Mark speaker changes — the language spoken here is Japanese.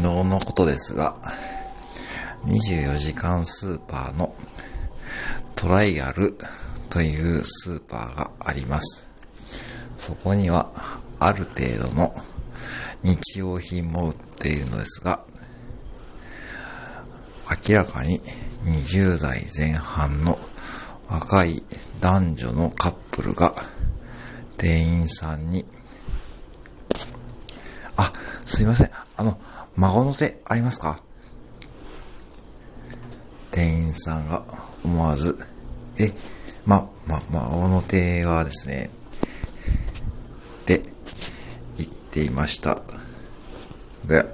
Speaker 1: 昨日のことですが、24時間スーパーのトライアルというスーパーがあります。そこにはある程度の日用品も売っているのですが、明らかに20代前半の若い男女のカップルが店員さんに、すいません。あの、孫の手ありますか？店員さんが思わず、え、ま、ま、孫の手はですね、って言っていました。で、